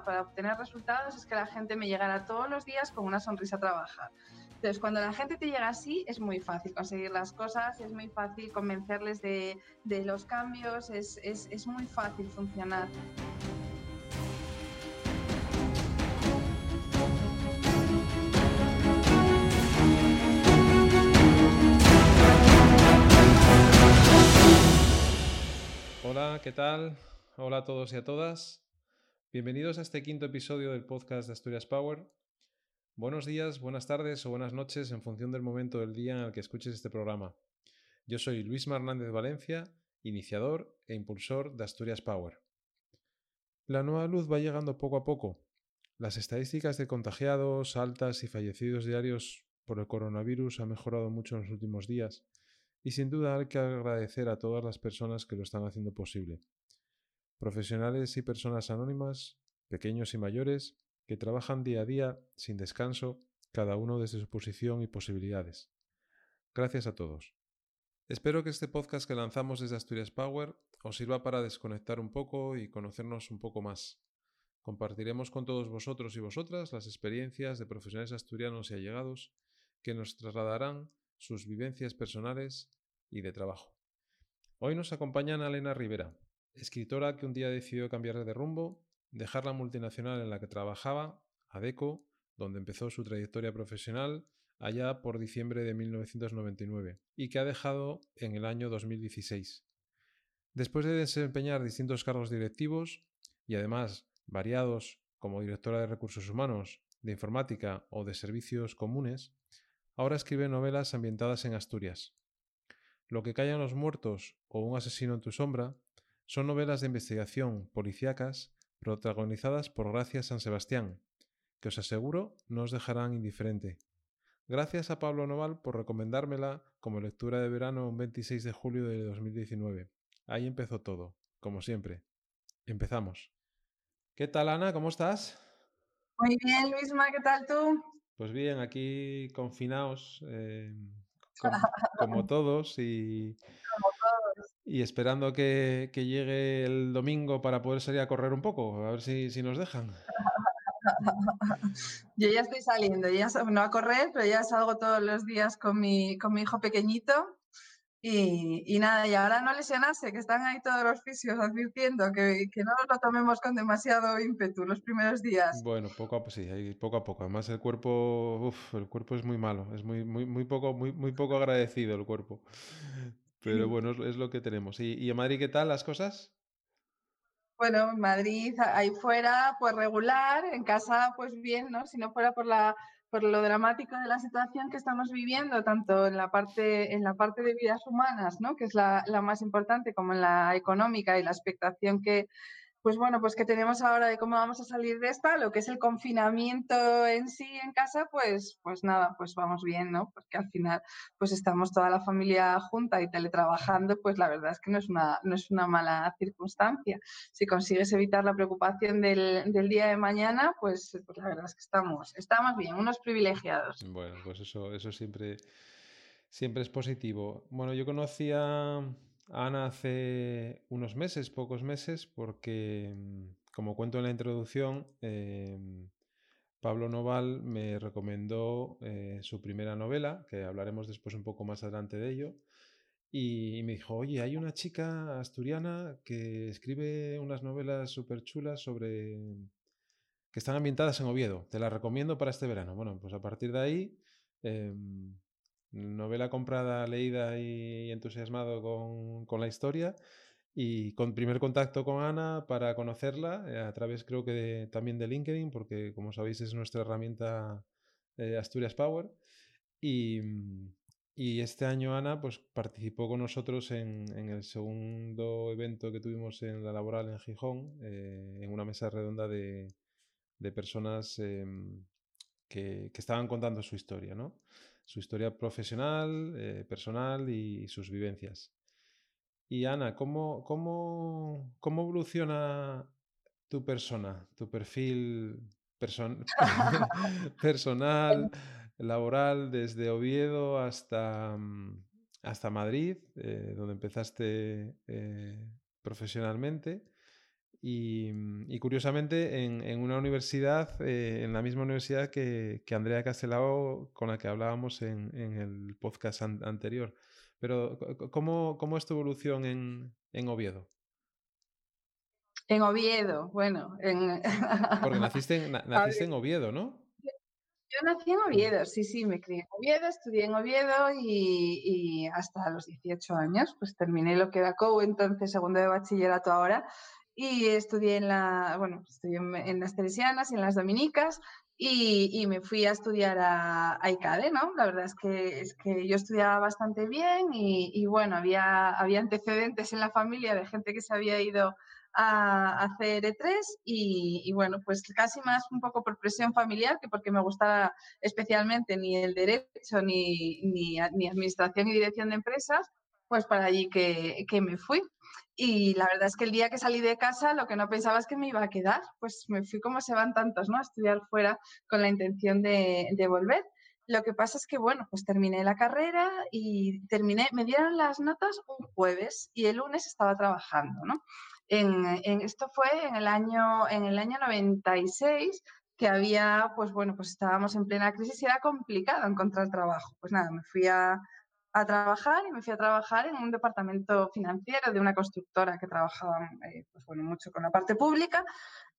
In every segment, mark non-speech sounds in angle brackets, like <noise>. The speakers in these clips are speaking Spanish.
para obtener resultados es que la gente me llegara todos los días con una sonrisa a trabajar. Entonces, cuando la gente te llega así, es muy fácil conseguir las cosas, es muy fácil convencerles de, los cambios, es, es muy fácil funcionar. Hola, ¿qué tal? Hola a todos y a todas. Bienvenidos a este quinto episodio del podcast de Asturias Power. Buenos días, buenas tardes o buenas noches en función del momento del día en el que escuches este programa. Yo soy Luis Hernández Valencia, iniciador e impulsor de Asturias Power. La nueva luz va llegando poco a poco. Las estadísticas de contagiados, altas y fallecidos diarios por el coronavirus han mejorado mucho en los últimos días y sin duda hay que agradecer a todas las personas que lo están haciendo posible. Profesionales y personas anónimas, pequeños y mayores, que trabajan día a día, sin descanso, cada uno desde su posición y posibilidades. Gracias a todos. Espero que este podcast que lanzamos desde Asturias Power os sirva para desconectar un poco y conocernos un poco más. Compartiremos con todos vosotros y vosotras las experiencias de profesionales asturianos y allegados que nos trasladarán sus vivencias personales y de trabajo. Hoy nos acompaña Elena Rivera, escritora que un día decidió cambiar de rumbo, dejar la multinacional en la que trabajaba, ADECO, donde empezó su trayectoria profesional allá por diciembre de 1999 y que ha dejado en el año 2016. Después de desempeñar distintos cargos directivos y además variados como directora de recursos humanos, de informática o de servicios comunes, Ahora escribe novelas ambientadas en Asturias. Lo que callan los muertos o Un asesino en tu sombra son novelas de investigación policíacas protagonizadas por Gracia San Sebastián, que os aseguro no os dejarán indiferente. Gracias a Pablo Noval por recomendármela como lectura de verano un 26 de julio de 2019. Ahí empezó todo, como siempre. Empezamos. ¿Qué tal, Ana? ¿Cómo estás? Muy bien, Luisma, ¿qué tal tú? Pues bien, aquí confinados, eh, <laughs> como, todos, y, y esperando que, llegue el domingo para poder salir a correr un poco, a ver si, si nos dejan. <laughs> Yo ya estoy saliendo, ya no a correr, pero ya salgo todos los días con mi, con mi hijo pequeñito y, nada, y ahora no lesionarse, que están ahí todos los fisios advirtiendo que, que no nos lo tomemos con demasiado ímpetu los primeros días. Bueno, poco a, sí, poco a poco. Además el cuerpo, uf, el cuerpo es muy malo, es muy, muy, muy, poco, muy, muy poco agradecido el cuerpo. Pero bueno, es, lo que tenemos. ¿Y, ¿Y en Madrid qué tal las cosas? Bueno, en Madrid, ahí fuera, pues regular, en casa, pues bien, ¿no? Si no fuera por la por lo dramático de la situación que estamos viviendo, tanto en la parte, en la parte de vidas humanas, ¿no? que es la, la más importante, como en la económica y la expectación que, pues bueno, pues que tenemos ahora de cómo vamos a salir de esta, lo que es el confinamiento en sí en casa, pues, pues nada, pues vamos bien, ¿no? Porque al final, pues estamos toda la familia junta y teletrabajando, pues la verdad es que no es una, no es una mala circunstancia. Si consigues evitar la preocupación del, del día de mañana, pues, pues la verdad es que estamos, estamos bien, unos privilegiados. Bueno, pues eso, eso siempre, siempre es positivo. Bueno, yo conocía Ana hace unos meses, pocos meses, porque, mm, como cuento en la introducción, em, Pablo Noval me recomendó eh, su primera novela, que hablaremos después un poco más adelante de ello, y, me dijo, oye, hay una chica asturiana que escribe unas novelas súper chulas sobre... que están ambientadas en Oviedo, te las recomiendo para este verano. Bueno, pues a partir de ahí... Em, novela comprada, leída y entusiasmado con, la historia y con primer contacto con Ana para conocerla eh, a través creo que también de LinkedIn porque como sabéis es nuestra herramienta eh, Asturias Power y, este año Ana pues participó con nosotros en, el segundo evento que tuvimos en la laboral en Gijón eh, en una mesa redonda de, personas em, que, que, estaban contando su historia ¿no? Su historia profesional, eh, personal y sus vivencias. Y Ana, ¿cómo, cómo, cómo evoluciona tu persona, tu perfil <laughs> personal, <laughs> laboral, desde Oviedo hasta, mm, hasta Madrid, eh, donde empezaste eh, profesionalmente? Y, curiosamente en, una universidad, eh, en la misma universidad que, Andrea Castelao, con la que hablábamos en, el podcast anterior. Pero, ¿cómo, ¿cómo, es tu evolución en, Oviedo? En Oviedo, bueno. En... <laughs> Porque naciste, naciste en Oviedo, ¿no? Yo nací en Oviedo, sí, sí, me crié en Oviedo, estudié en Oviedo y, hasta los 18 años, pues terminé lo que era COU, entonces segundo de bachillerato ahora, y estudié en la, bueno, estudié en, las Teresianas y en las Dominicas y, me fui a estudiar a, ICADE, ¿no? La verdad es que, es que yo estudiaba bastante bien y, bueno, había, había antecedentes en la familia de gente que se había ido a, hacer E3 y, bueno, pues casi más un poco por presión familiar que porque me gustaba especialmente ni el derecho ni, ni, administración y dirección de empresas, pues para allí que, que, me fui. Y la verdad es que el día que salí de casa lo que no pensaba es que me iba a quedar, pues me fui como se van tantos, ¿no? A estudiar fuera con la intención de, de volver. Lo que pasa es que, bueno, pues terminé la carrera y terminé, me dieron las notas un jueves y el lunes estaba trabajando, ¿no? En, esto fue en el, año, en el año 96 que había, pues bueno, pues estábamos en plena crisis y era complicado encontrar trabajo. Pues nada, me fui a, a trabajar y me fui a trabajar en un departamento financiero de una constructora que trabajaba eh, pues bueno, mucho con la parte pública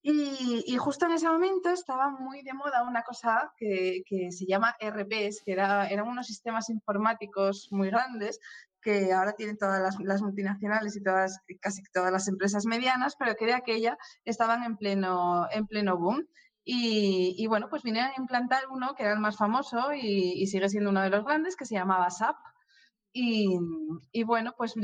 y, justo en ese momento estaba muy de moda una cosa que, que se llama RPs, que era, eran unos sistemas informáticos muy grandes que ahora tienen todas las, las, multinacionales y todas, casi todas las empresas medianas, pero que de aquella estaban en pleno, en pleno boom. Y, y, bueno, pues vinieron a implantar uno que era el más famoso y, y, sigue siendo uno de los grandes, que se llamaba SAP. Y, bueno, pues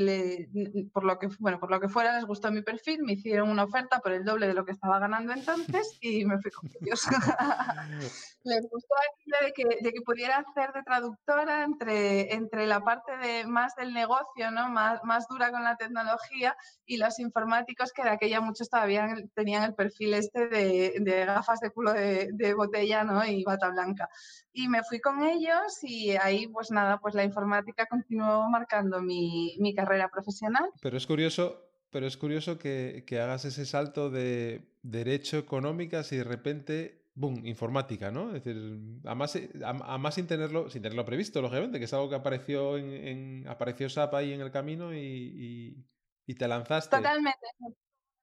por, lo que, bueno, por lo que fuera les gustó mi perfil, me hicieron una oferta por el doble de lo que estaba ganando entonces y me fui con <laughs> ellos. <laughs> les gustó de que, de que pudiera hacer de traductora entre, entre la parte de más del negocio, ¿no? más, más dura con la tecnología y los informáticos que de aquella muchos todavía tenían el perfil este de, de gafas de culo de, de botella ¿no? y bata blanca. Y me fui con ellos y ahí pues nada, pues la informática continuó marcando mi, mi carrera profesional. Pero es curioso, pero es curioso que, que, hagas ese salto de derecho económicas y de repente, ¡boom!, informática, ¿no? Es decir, además, además sin, tenerlo, sin tenerlo previsto, lógicamente, que es algo que apareció, en, en apareció SAP ahí en el camino y, y, y te lanzaste. Totalmente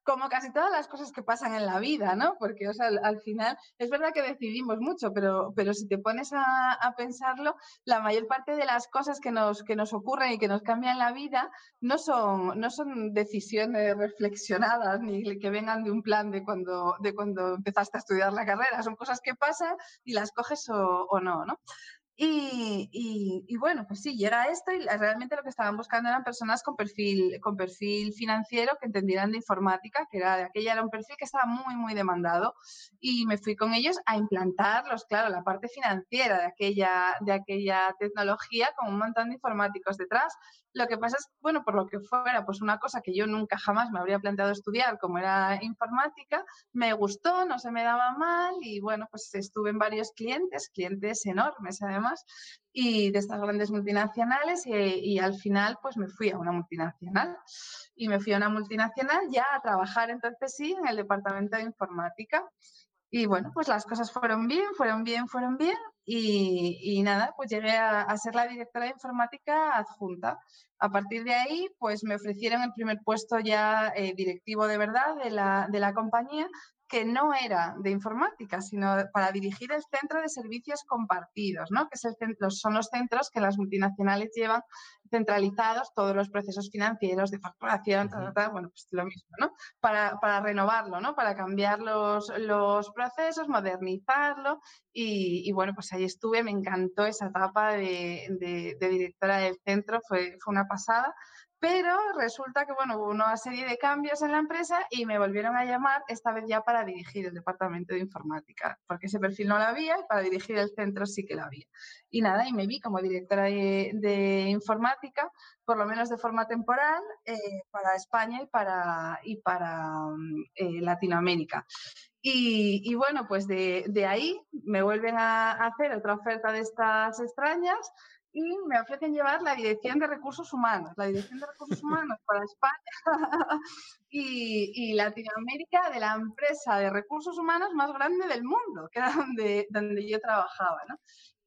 como casi todas las cosas que pasan en la vida, ¿no? Porque, o sea, al, final, es verdad que decidimos mucho, pero, pero si te pones a, pensarlo, la mayor parte de las cosas que nos, que nos ocurren y que nos cambian la vida no son, no son decisiones reflexionadas ni que vengan de un plan de cuando, de cuando empezaste a estudiar la carrera, son cosas que pasan y las coges o, o no, ¿no? Y, y, bueno, pues sí, llega esto y realmente lo que estaban buscando eran personas con perfil, con perfil financiero que entendieran de informática, que era aquella era un perfil que estaba muy, muy demandado. Y me fui con ellos a implantarlos, claro, la parte financiera de aquella, de aquella tecnología con un montón de informáticos detrás. Lo que pasa es, bueno, por lo que fuera, pues una cosa que yo nunca jamás me habría planteado estudiar, como era informática, me gustó, no se me daba mal y bueno, pues estuve en varios clientes, clientes enormes además, y de estas grandes multinacionales y, y al final pues me fui a una multinacional y me fui a una multinacional ya a trabajar entonces sí en el departamento de informática. Y bueno, pues las cosas fueron bien, fueron bien, fueron bien. Y, y nada, pues llegué a, a, ser la directora de informática adjunta. A partir de ahí, pues me ofrecieron el primer puesto ya eh, directivo de verdad de la, de la compañía, que no era de informática, sino para dirigir el centro de servicios compartidos, ¿no? que es el centro, son los centros que las multinacionales llevan centralizados todos los procesos financieros de facturación, bueno, pues lo mismo, ¿no? Para, para renovarlo, ¿no? Para cambiar los, los procesos, modernizarlo y, y, bueno, pues ahí estuve, me encantó esa etapa de, de, de directora del centro, fue, fue una pasada. Pero resulta que, bueno, hubo una serie de cambios en la empresa y me volvieron a llamar, esta vez ya para dirigir el departamento de informática, porque ese perfil no lo había y para dirigir el centro sí que lo había. Y nada, y me vi como directora de, de informática, por lo menos de forma temporal, eh, para España y para, y para eh, Latinoamérica. Y, y, bueno, pues de, de, ahí me vuelven a hacer otra oferta de estas extrañas y me ofrecen llevar la dirección de recursos humanos, la dirección de recursos humanos para España <laughs> y, Latinoamérica de la empresa de recursos humanos más grande del mundo, que era donde, donde yo trabajaba, ¿no?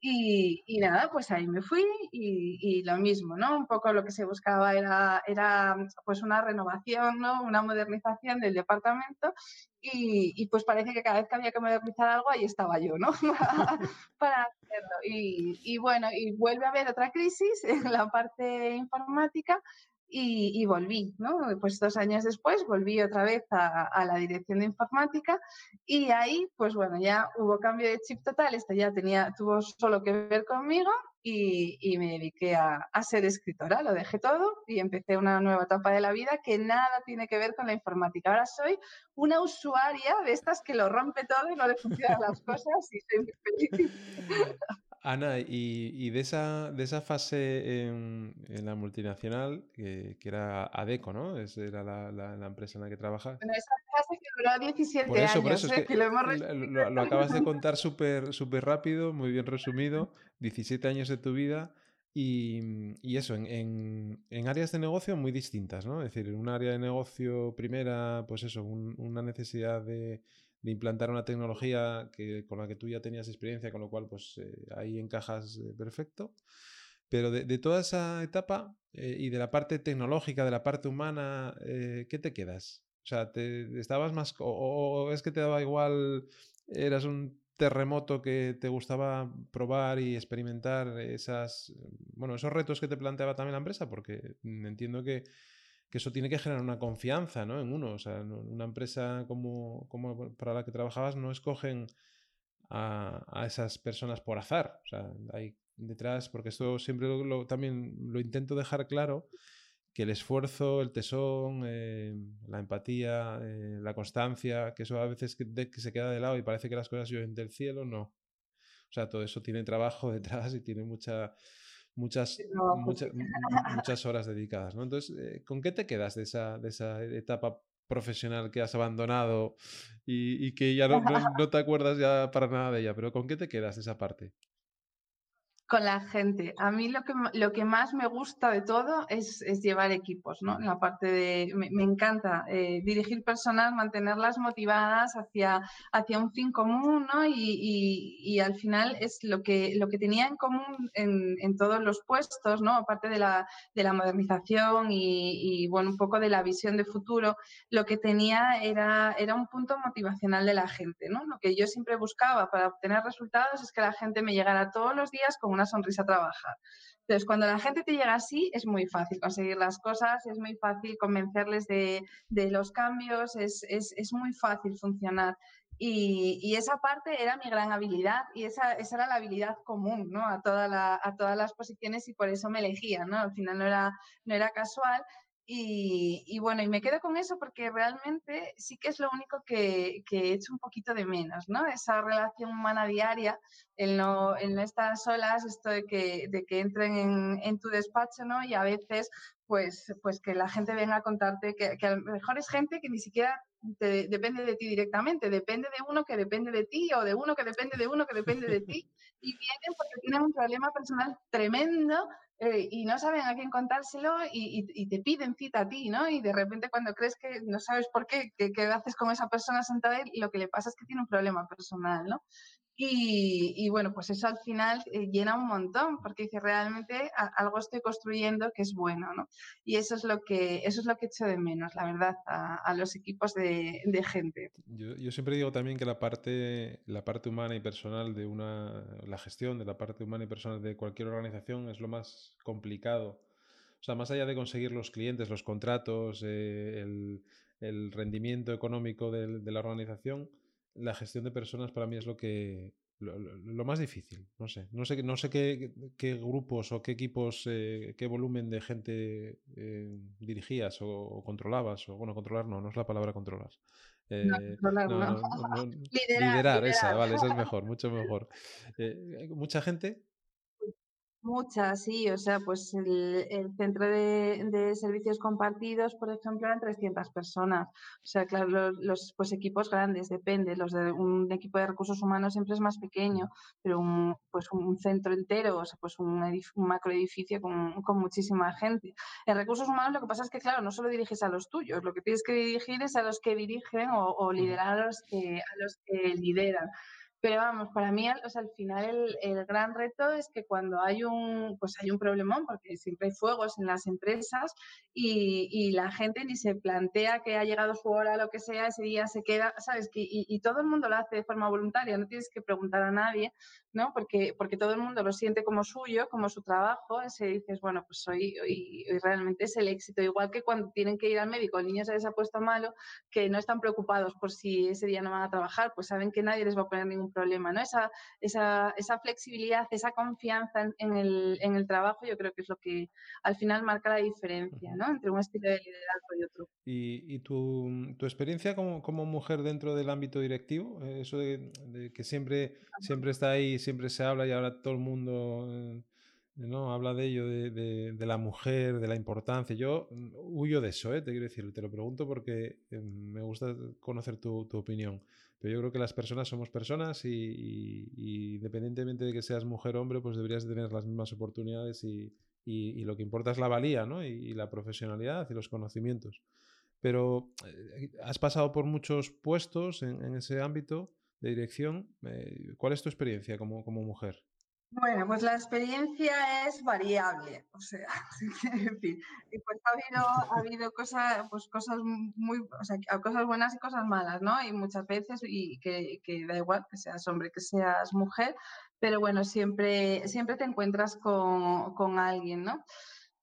Y, nada, pues ahí me fui y, lo mismo, ¿no? Un poco lo que se buscaba era, era pues una renovación, ¿no? Una modernización del departamento y, pues parece que cada vez que había que modernizar algo, ahí estaba yo, ¿no? <laughs> Para hacerlo. Y, bueno, y vuelve a haber otra crisis en la parte informática y, volví, ¿no? Pues dos años después volví otra vez a, la dirección de informática y ahí, pues bueno, ya hubo cambio de chip total, esto ya tenía, tuvo solo que ver conmigo y, me dediqué a, ser escritora, lo dejé todo y empecé una nueva etapa de la vida que nada tiene que ver con la informática. Ahora soy una usuaria de estas que lo rompe todo y no le funcionan las <laughs> cosas y soy muy feliz. Ana, y, de, esa, de esa fase en, la multinacional, que, era ADECO, ¿no? Es, era la, empresa en la que trabajas. Bueno, esa fase que duró 17 años. Por eso, ¿eh? que, lo, acabas de contar súper súper rápido, muy bien resumido. 17 años de tu vida. Y, eso, en, en, áreas de negocio muy distintas, ¿no? Es decir, en un área de negocio primera, pues eso, una necesidad de de implantar una tecnología que, con la que tú ya tenías experiencia, con lo cual pues eh, ahí encajas eh, perfecto. Pero de, toda esa etapa eh, y de la parte tecnológica, de la parte humana, ¿qué te quedas? O sea, te, ¿estabas más... O, es que te daba igual, eras un terremoto que te gustaba probar y experimentar esas, bueno, esos retos que te planteaba también la empresa? Porque entiendo que que eso tiene que generar una confianza ¿no? en uno. O sea, una empresa como, como para la que trabajabas no escogen a, a, esas personas por azar. O sea, hay detrás, porque esto siempre lo, también lo intento dejar claro, que el esfuerzo, el tesón, eh, la empatía, eh, la constancia, que eso a veces que, que, se queda de lado y parece que las cosas llueven del cielo, no. O sea, todo eso tiene trabajo <laughs> detrás y tiene mucha muchas, muchas, <laughs> muchas horas dedicadas. ¿no? Entonces, eh, ¿con qué te quedas de esa, de esa etapa profesional que has abandonado y, que ya no, <laughs> no, te acuerdas ya para nada de ella? Pero ¿con qué te quedas de esa parte? Con la gente. A mí lo que, lo que más me gusta de todo es, llevar equipos, ¿no? La parte de, me, encanta eh, dirigir personas, mantenerlas motivadas hacia, hacia un fin común, ¿no? Y, al final es lo que, lo que tenía en común en, todos los puestos, ¿no? Aparte de la, de la modernización y, bueno, un poco de la visión de futuro, lo que tenía era, era un punto motivacional de la gente, ¿no? Lo que yo siempre buscaba para obtener resultados es que la gente me llegara todos los días con una sonrisa a trabajar. Entonces, cuando la gente te llega así, es muy fácil conseguir las cosas, es muy fácil convencerles de, los cambios, es, muy fácil funcionar. Y, esa parte era mi gran habilidad y esa, era la habilidad común ¿no? a, toda a todas las posiciones y por eso me elegían. ¿no? Al final no era, no era casual y, bueno, y me quedo con eso porque realmente sí que es lo único que, que he hecho un poquito de menos, ¿no? Esa relación humana diaria, el no, el no estar solas, esto de que, de que entren en, en, tu despacho, ¿no? Y a veces, pues, pues que la gente venga a contarte que, que a lo mejor es gente que ni siquiera te, depende de ti directamente, depende de uno que depende de ti o de uno que depende de uno que depende de ti <laughs> y vienen porque tienen un problema personal tremendo eh, y no saben a quién contárselo y, te piden cita a ti, ¿no? Y de repente cuando crees que no sabes por qué, qué, haces con esa persona sentada y lo que le pasa es que tiene un problema personal, ¿no? Y, bueno, pues eso al final eh, llena un montón, porque dice, realmente algo estoy construyendo que es bueno, ¿no? Y eso es lo que, eso es lo que echo de menos, la verdad, a, los equipos de, gente. Yo, yo, siempre digo también que la parte, la parte humana y personal de una, la gestión de la parte humana y personal de cualquier organización es lo más complicado. O sea, más allá de conseguir los clientes, los contratos, eh, el, el, rendimiento económico de, de la organización, la gestión de personas para mí es lo que lo, más difícil. No sé, no sé, no sé qué, qué grupos o qué equipos, eh, qué volumen de gente eh, dirigías o, controlabas. O bueno, controlar no, no es la palabra controlar. Eh, <laughs> liderar, liderar, esa, vale, esa es <laughs> mejor, mucho mejor. mucha gente Muchas, sí, o sea, pues el, el centro de, de, servicios compartidos, por ejemplo, eran 300 personas. O sea, claro, los, los, pues equipos grandes, depende. Los de un equipo de recursos humanos siempre es más pequeño, pero un, pues un centro entero, o sea, pues un, un macroedificio con, con muchísima gente. En recursos humanos lo que pasa es que, claro, no solo diriges a los tuyos, lo que tienes que dirigir es a los que dirigen o, o liderar a los que, a los que lideran. Pero vamos, para mí, al final el, gran reto es que cuando hay un, pues hay un problemón, porque siempre hay fuegos en las empresas y, y, la gente ni se plantea que ha llegado su hora, lo que sea, ese día se queda, ¿sabes? Y, y, todo el mundo lo hace de forma voluntaria, no tienes que preguntar a nadie, ¿no? Porque, porque todo el mundo lo siente como suyo, como su trabajo, ese dices, bueno, pues hoy, hoy realmente es el éxito, igual que cuando tienen que ir al médico, el niño se les ha puesto malo, que no están preocupados por si ese día no van a trabajar, pues saben que nadie les va a poner ningún problema, ¿no? Esa, esa, esa flexibilidad, esa confianza en, en, el, en, el, trabajo, yo creo que es lo que al final marca la diferencia, ¿no? Entre un estilo de liderazgo y otro. ¿Y, y tu, tu, experiencia como, como, mujer dentro del ámbito directivo? Eso de, de que siempre, siempre está ahí, siempre se habla y ahora todo el mundo... ¿no? Habla de ello, de, de, la mujer, de la importancia. Yo mm, huyo de eso, ¿eh? te quiero decir, te lo pregunto porque eh, me gusta conocer tu, tu, opinión. Pero yo creo que las personas somos personas y, independientemente de que seas mujer o hombre, pues deberías tener las mismas oportunidades y, y lo que importa es la valía ¿no? y, la profesionalidad y los conocimientos. Pero eh, has pasado por muchos puestos en, en ese ámbito de dirección. Eh, ¿Cuál es tu experiencia como, como mujer? Bueno, pues la experiencia es variable, o sea, <laughs> en fin, y pues ha habido, ha habido cosas, pues cosas muy, o sea, cosas buenas y cosas malas, ¿no? Y muchas veces, y que, que da igual que seas hombre, que seas mujer, pero bueno, siempre, siempre te encuentras con, con alguien, ¿no?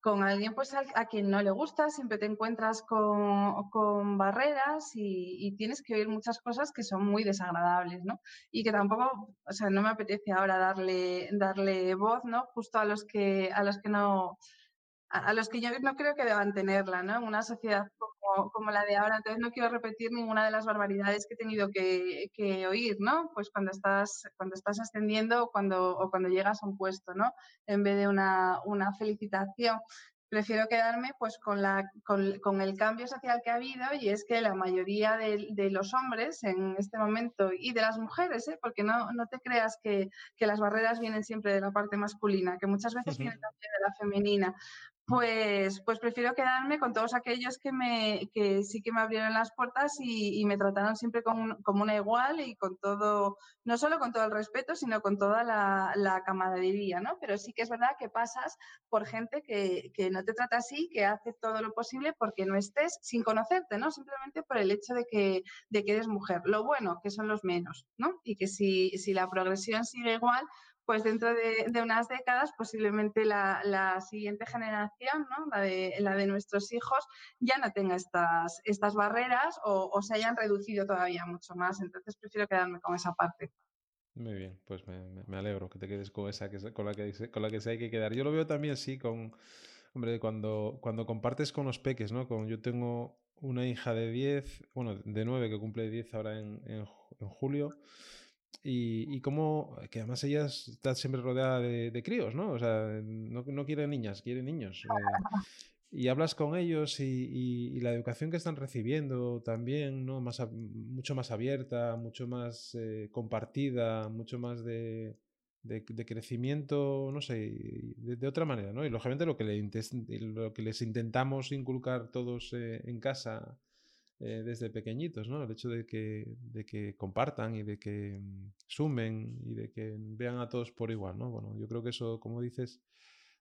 Con alguien pues a, a, quien no le gusta, siempre te encuentras con, con barreras y, y, tienes que oír muchas cosas que son muy desagradables, ¿no? Y que tampoco, o sea, no me apetece ahora darle, darle voz, ¿no? Justo a los que, a los que no, a, a los que yo no creo que deban tenerla, ¿no? En una sociedad como, como, la de ahora, entonces no quiero repetir ninguna de las barbaridades que he tenido que, que oír, ¿no? Pues cuando estás, cuando estás ascendiendo o cuando, o cuando llegas a un puesto, ¿no? En vez de una, una felicitación prefiero quedarme pues con, la, con, con, el cambio social que ha habido y es que la mayoría de, de los hombres en este momento y de las mujeres, ¿eh? porque no, no te creas que, que, las barreras vienen siempre de la parte masculina, que muchas veces uh -huh. vienen también de la femenina, pues, pues prefiero quedarme con todos aquellos que, me, que sí que me abrieron las puertas y, me trataron siempre como, como, una igual y con todo, no solo con todo el respeto, sino con toda la, la camaradería, ¿no? Pero sí que es verdad que pasas por gente que, que, no te trata así, que hace todo lo posible porque no estés sin conocerte, ¿no? Simplemente por el hecho de que, de que eres mujer. Lo bueno, que son los menos, ¿no? Y que si, si la progresión sigue igual, pues dentro de, unas décadas posiblemente la, la siguiente generación, ¿no? la, de, la, de, nuestros hijos, ya no tenga estas, estas barreras o, se hayan reducido todavía mucho más. Entonces prefiero quedarme con esa parte. Muy bien, pues me, me alegro que te quedes con esa que, con, la que, con la que se hay que quedar. Yo lo veo también así con, hombre, cuando, cuando compartes con los peques, ¿no? Yo tengo una hija de 10, bueno, de 9 que cumple 10 ahora en julio. Y, y como que además ella está siempre rodeada de, de críos, ¿no? O sea, no, no, quiere niñas, quiere niños. Eh, y hablas con ellos y, y, y, la educación que están recibiendo también, ¿no? Más, mucho más abierta, mucho más eh, compartida, mucho más de, de, de, crecimiento, no sé, de, de, otra manera, ¿no? Y lógicamente lo que, le, lo que les intentamos inculcar todos eh, en casa eh, desde pequeñitos, ¿no? El hecho de que, de que compartan y de que mm, sumen y de que vean a todos por igual, ¿no? Bueno, yo creo que eso, como dices,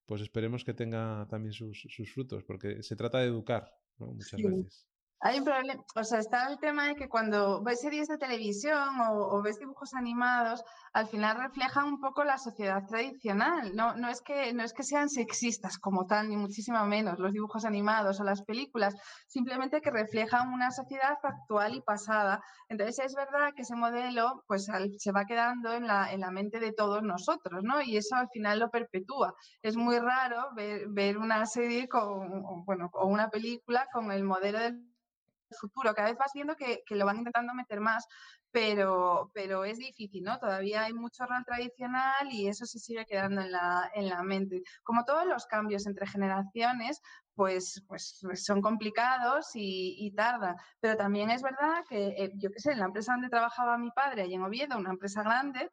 pues esperemos que tenga también sus, sus frutos, porque se trata de educar, ¿no? Muchas sí. veces. Hay un problema, o sea, está el tema de que cuando ves series de televisión o, o, ves dibujos animados, al final reflejan un poco la sociedad tradicional. No, no, es que, no es que sean sexistas como tal, ni muchísimo menos los dibujos animados o las películas, simplemente que reflejan una sociedad actual y pasada. Entonces es verdad que ese modelo pues se va quedando en la, en la mente de todos nosotros, ¿no? Y eso al final lo perpetúa. Es muy raro ver, ver una serie con, bueno, o una película con el modelo del futuro. Cada vez vas viendo que, que, lo van intentando meter más, pero, pero es difícil, ¿no? Todavía hay mucho rol tradicional y eso se sigue quedando en la, en la mente. Como todos los cambios entre generaciones, pues, pues son complicados y, y tarda. Pero también es verdad que, eh, yo qué sé, en la empresa donde trabajaba mi padre, en Oviedo, una empresa grande,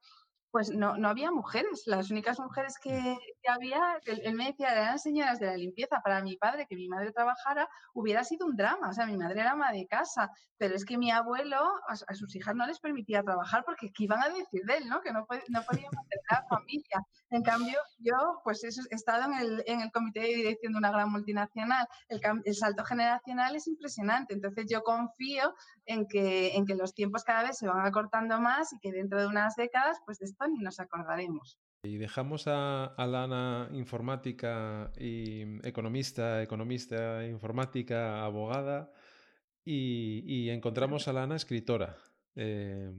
pues no, no había mujeres. Las únicas mujeres que, que había, él, me decía, eran señoras de la limpieza. Para mi padre, que mi madre trabajara, hubiera sido un drama. O sea, mi madre era ama de casa, pero es que mi abuelo a, a sus hijas no les permitía trabajar porque ¿qué iban a decir de él? ¿no? Que no, no podía mantener a la familia. En cambio, yo, pues eso, he estado en el, en el comité de dirección de una gran multinacional. El, el, salto generacional es impresionante. Entonces, yo confío en que, en que los tiempos cada vez se van acortando más y que dentro de unas décadas, pues de esto ni nos acordaremos. Y dejamos a, a Lana informática y economista, economista, informática, abogada, y, y encontramos a Lana escritora. Eh,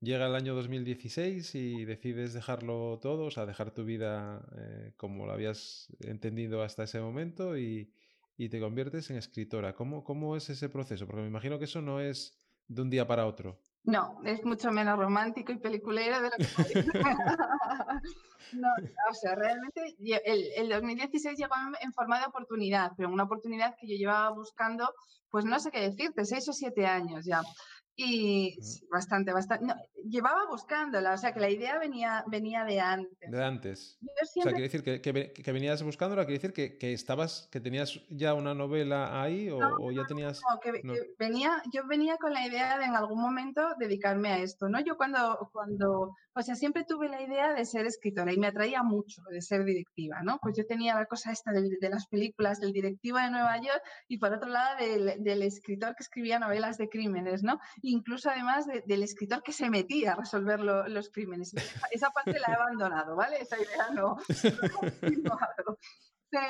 llega el año 2016 y decides dejarlo todo, o sea, dejar tu vida eh, como lo habías entendido hasta ese momento y, y te conviertes en escritora. ¿Cómo, ¿Cómo es ese proceso? Porque me imagino que eso no es de un día para otro. No, es mucho menos romántico y peliculero de lo que <laughs> no, o sea, realmente el, el, 2016 llegó en forma de oportunidad, pero una oportunidad que yo llevaba buscando, pues no sé qué decirte, seis o siete años ya. Y bastante, bastante. No, llevaba buscándola, o sea que la idea venía, venía de antes. De antes. Siempre... O sea, quiere decir que, que, que, venías buscándola, quiere decir que, que, estabas, que tenías ya una novela ahí o, no, o ya tenías. No, que, no. venía, yo venía con la idea de en algún momento dedicarme a esto, ¿no? Yo cuando, cuando, o sea, siempre tuve la idea de ser escritora y me atraía mucho de ser directiva, ¿no? Pues yo tenía la cosa esta de, las películas del directivo de Nueva York y por otro lado del, escritor que escribía novelas de crímenes, ¿no? incluso además de, del escritor que se metía a resolver lo, los crímenes. Esa parte la he abandonado, ¿vale? Esa idea no, no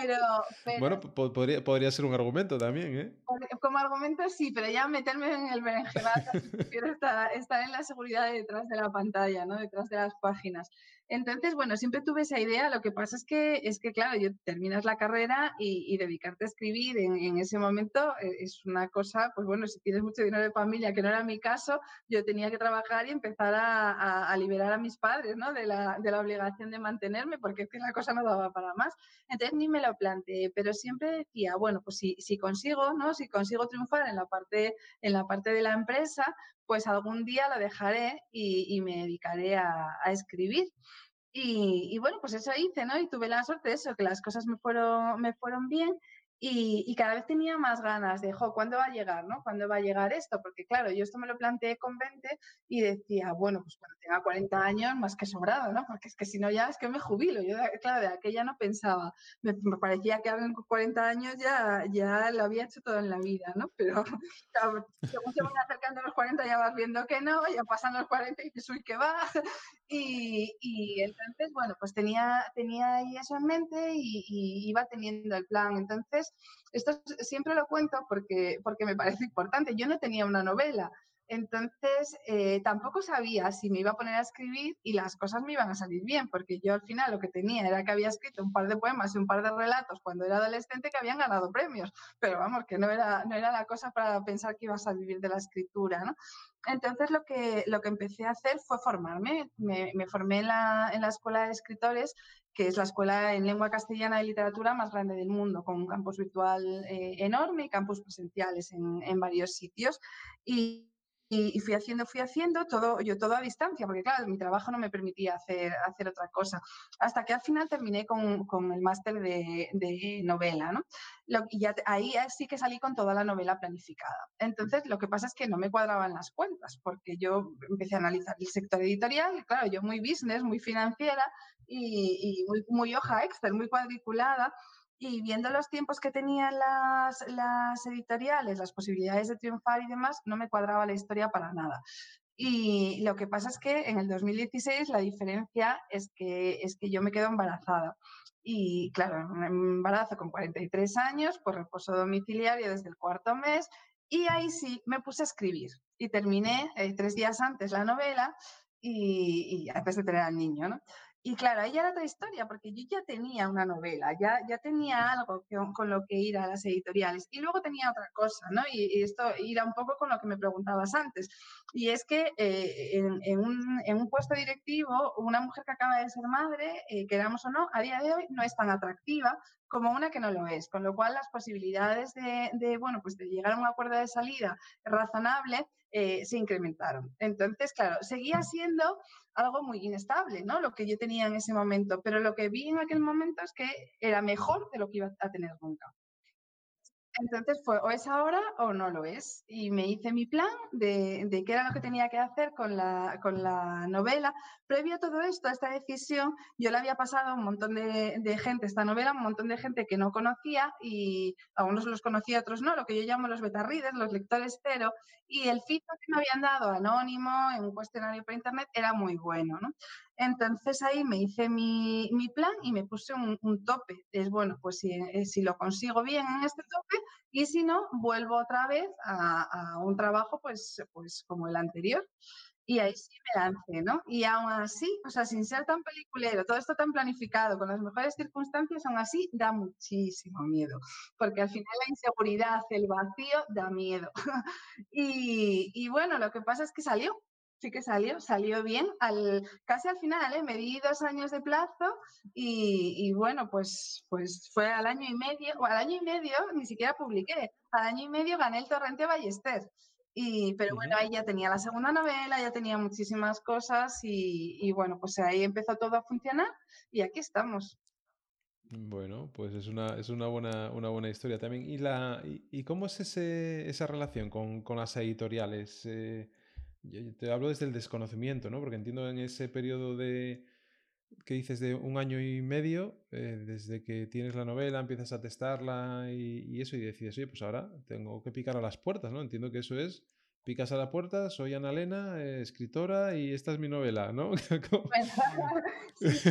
pero, pero, Bueno, podría, podría ser un argumento también, ¿eh? Como argumento sí, pero ya meterme en el berenjenal, <laughs> prefiero estar, estar en la seguridad detrás de la pantalla, ¿no? Detrás de las páginas. Entonces, bueno, siempre tuve esa idea. Lo que pasa es que, es que claro, yo terminas la carrera y, dedicarte a escribir en, ese momento eh, es una cosa, pues bueno, si tienes mucho dinero de familia, que no era mi caso, yo tenía que trabajar y empezar a liberar a mis padres, ¿no? De la, de la, obligación de mantenerme, porque es que la cosa no daba para más. Entonces ni me lo planteé, pero siempre decía, bueno, pues si, si consigo, ¿no? Si consigo triunfar en la parte, en la parte de la empresa, pues algún día lo dejaré y, me dedicaré a, escribir. Y, y, bueno, pues eso hice, ¿no? Y tuve la suerte de eso, que las cosas me fueron, me fueron bien y, y, cada vez tenía más ganas de, jo, ¿cuándo va a llegar, no? ¿Cuándo va a llegar esto? Porque claro, yo esto me lo planteé con 20 y decía, bueno, pues cuando tenga 40 años, más que sobrado, ¿no? Porque es que si no ya es que me jubilo. Yo, claro, de aquella no pensaba. Me, me parecía que alguien con 40 años ya, ya lo había hecho todo en la vida, ¿no? Pero <laughs> claro, según se van acercando los 40 ya vas viendo que no, ya pasan los 40 y dices, uy, que va. <laughs> Y, y, entonces, bueno, pues tenía, tenía ahí eso en mente y, y iba teniendo el plan. Entonces, esto siempre lo cuento porque, porque me parece importante. Yo no tenía una novela, entonces eh, tampoco sabía si me iba a poner a escribir y las cosas me iban a salir bien, porque yo al final lo que tenía era que había escrito un par de poemas y un par de relatos cuando era adolescente que habían ganado premios, pero vamos, que no era, no era la cosa para pensar que ibas a vivir de la escritura, ¿no? Entonces lo que, lo que empecé a hacer fue formarme. Me, me formé en la, en la Escuela de Escritores que es la escuela en lengua castellana y literatura más grande del mundo, con un campus virtual eh, enorme y campus presenciales en, en varios sitios. Y, y, fui haciendo, fui haciendo todo, yo todo a distancia, porque claro, mi trabajo no me permitía hacer, hacer otra cosa. Hasta que al final terminé con, con el máster de, de, novela, ¿no? Lo, y ya, ahí sí que salí con toda la novela planificada. Entonces, lo que pasa es que no me cuadraban las cuentas, porque yo empecé a analizar el sector editorial, y claro, yo muy business, muy financiera y, y muy, muy hoja Excel, muy cuadriculada, y viendo los tiempos que tenían las, editoriales, las posibilidades de triunfar y demás, no me cuadraba la historia para nada. Y lo que pasa es que en el 2016 la diferencia es que, es que yo me quedo embarazada. Y claro, un embarazo con 43 años, por reposo domiciliario desde el cuarto mes, y ahí sí me puse a escribir. Y terminé eh, tres días antes la novela y, y antes de tener al niño, ¿no? Y claro, ahí era otra historia, porque yo ya tenía una novela, ya, ya tenía algo con lo que ir a las editoriales. Y luego tenía otra cosa, ¿no? Y, esto irá un poco con lo que me preguntabas antes. Y es que eh, en, un, puesto directivo, una mujer que acaba de ser madre, eh, queramos o no, a día de hoy no es tan atractiva como una que no lo es, con lo cual las posibilidades de, bueno, pues de llegar a un acuerdo de salida razonable eh, se incrementaron. Entonces, claro, seguía siendo algo muy inestable, ¿no? Lo que yo tenía en ese momento, pero lo que vi en aquel momento es que era mejor de lo que iba a tener nunca. Entonces fue o es ahora o no lo es. Y me hice mi plan de, de, qué era lo que tenía que hacer con la, con la novela. Previo a todo esto, a esta decisión, yo le había pasado a un montón de, de, gente esta novela, un montón de gente que no conocía y a unos los conocía, a otros no, lo que yo llamo los beta readers, los lectores cero. Y el feedback que me habían dado anónimo en un cuestionario por internet era muy bueno. ¿no? Entonces ahí me hice mi, plan y me puse un, tope. Es bueno, pues eh, si, lo consigo bien en este tope y si no, vuelvo otra vez a, un trabajo pues, pues como el anterior. Y ahí sí me lancé, ¿no? Y aún así, o sea, sin ser tan peliculero, todo esto tan planificado, con las mejores circunstancias, aún así da muchísimo miedo, porque al final la inseguridad, el vacío, da miedo. <laughs> y, y bueno, lo que pasa es que salió, sí que salió, salió bien, al, casi al final, ¿eh? me di dos años de plazo y, bueno, pues, pues fue al año y medio, o al año y medio ni siquiera publiqué, al año y medio gané el Torrente Ballester. Y, pero bueno, ahí ya tenía la segunda novela, ya tenía muchísimas cosas y, bueno, pues ahí empezó todo a funcionar y aquí estamos. Bueno, pues es una, es una, buena, una buena historia también. ¿Y, la, y, cómo es ese, esa relación con, con las editoriales? Eh, yo te hablo desde el desconocimiento, ¿no? Porque entiendo en ese periodo de que dices de un año y medio, eh, desde que tienes la novela, empiezas a testarla y, eso, y decides, oye, pues ahora tengo que picar a las puertas, ¿no? Entiendo que eso es, picas a la puerta, soy Ana Elena, eh, escritora, y esta es mi novela, ¿no? <laughs> <laughs> sí,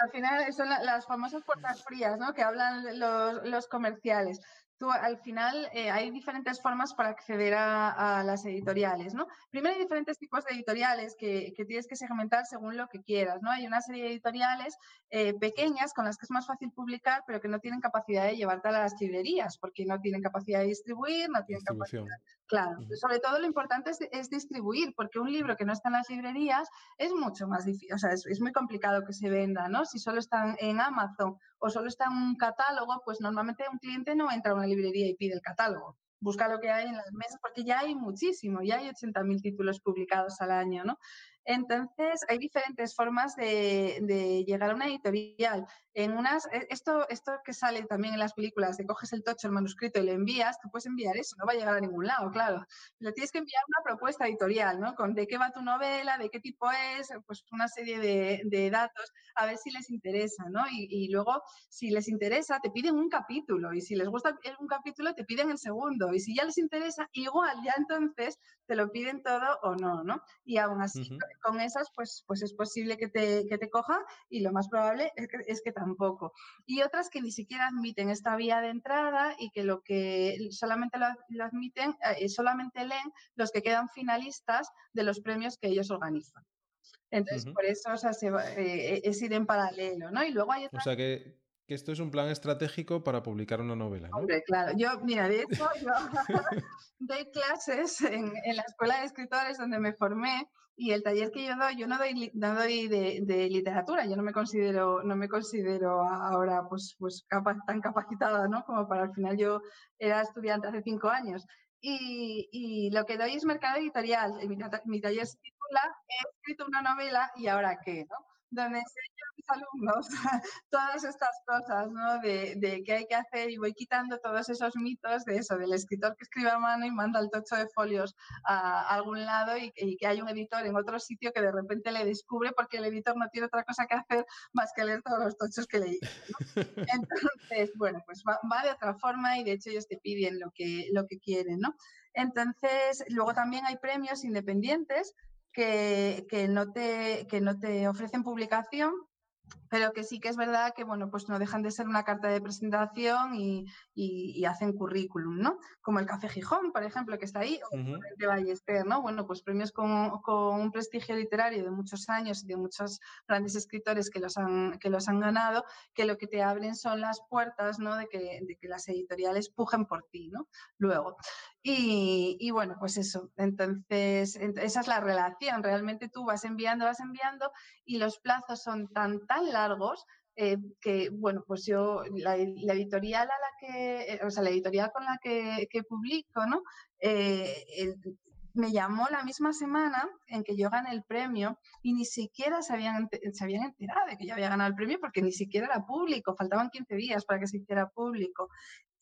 al final son las famosas puertas frías, ¿no? Que hablan los comerciales tú al final eh, hay diferentes formas para acceder a, las editoriales, ¿no? Primero hay diferentes tipos de editoriales que, tienes que segmentar según lo que quieras, ¿no? Hay una serie de editoriales eh, pequeñas con las que es más fácil publicar, pero que no tienen capacidad de llevarte a las librerías, porque no tienen capacidad de distribuir, no tienen capacidad... Claro, sobre todo lo importante es, distribuir, porque un libro que no está en las librerías es mucho más difícil, o sea, es, es muy complicado que se venda, ¿no? Si solo está en Amazon o solo está en un catálogo, pues normalmente un cliente no entra a una librería y pide el catálogo. Busca lo que hay en las mesas, porque ya hay muchísimo, ya hay 80.000 títulos publicados al año, ¿no? Entonces, hay diferentes formas de, llegar a una editorial. En unas, e, esto, esto que sale también en las películas, de coges el tocho, el manuscrito y le envías, tú puedes enviar eso, no va a llegar a ningún lado, claro. Le tienes que enviar una propuesta editorial, ¿no? Con de qué va tu novela, de qué tipo es, pues una serie de, datos, a ver si les interesa, ¿no? Y, y, luego, si les interesa, te piden un capítulo, y si les gusta un capítulo, te piden el segundo, y si ya les interesa, igual, ya entonces te lo piden todo o no, ¿no? Y aún así, con esas, pues, pues es posible que te, que te coja y lo más probable es que, tampoco. Y otras que ni siquiera admiten esta vía de entrada y que lo que solamente lo, admiten, eh, solamente leen los que quedan finalistas de los premios que ellos organizan. Entonces, por eso o sea, eh, es ir en paralelo, ¿no? Y luego hay O sea que que esto es un plan estratégico para publicar una novela. ¿no? Hombre, claro. Yo, mira, de hecho, yo <laughs> doy clases en, la escuela de escritores donde me formé y el taller que yo doy, yo no doy, no doy de, literatura, yo no me considero, no me considero ahora pues, pues tan capacitada, ¿no? Como para al final yo era estudiante hace cinco años. Y, y lo que doy es mercado editorial. Mi, mi taller se titula He escrito una novela y ahora qué, ¿no? donde enseño alumnos <laughs> todas estas cosas, ¿no? De, de, qué hay que hacer y voy quitando todos esos mitos de eso, del escritor que escribe a mano y manda el tocho de folios a, algún lado y, que hay un editor en otro sitio que de repente le descubre porque el editor no tiene otra cosa que hacer más que leer todos los tochos que leí. <laughs> Entonces, bueno, pues va, va, de otra forma y de hecho ellos te piden lo que, lo que quieren, ¿no? Entonces, luego también hay premios independientes que, no te, que no te ofrecen publicación, pero que sí que es verdad que, bueno, pues no dejan de ser una carta de presentación y, hacen currículum, ¿no? Como el Café Gijón, por ejemplo, que está ahí, o el de Ballester, ¿no? Bueno, pues premios con, un prestigio literario de muchos años y de muchos grandes escritores que los han, que los han ganado, que lo que te abren son las puertas, ¿no? De que, de que las editoriales pujen por ti, ¿no? Luego. Y, bueno, pues eso, entonces esa es la relación, realmente tú vas enviando, vas enviando y los plazos son tan, tan largos eh, que, bueno, pues yo, la, editorial a la que, eh, o sea, la editorial con la que, publico, ¿no? Eh, me llamó la misma semana en que yo gané el premio y ni siquiera se habían, se habían enterado de que yo había ganado el premio porque ni siquiera era público, faltaban 15 días para que se hiciera público.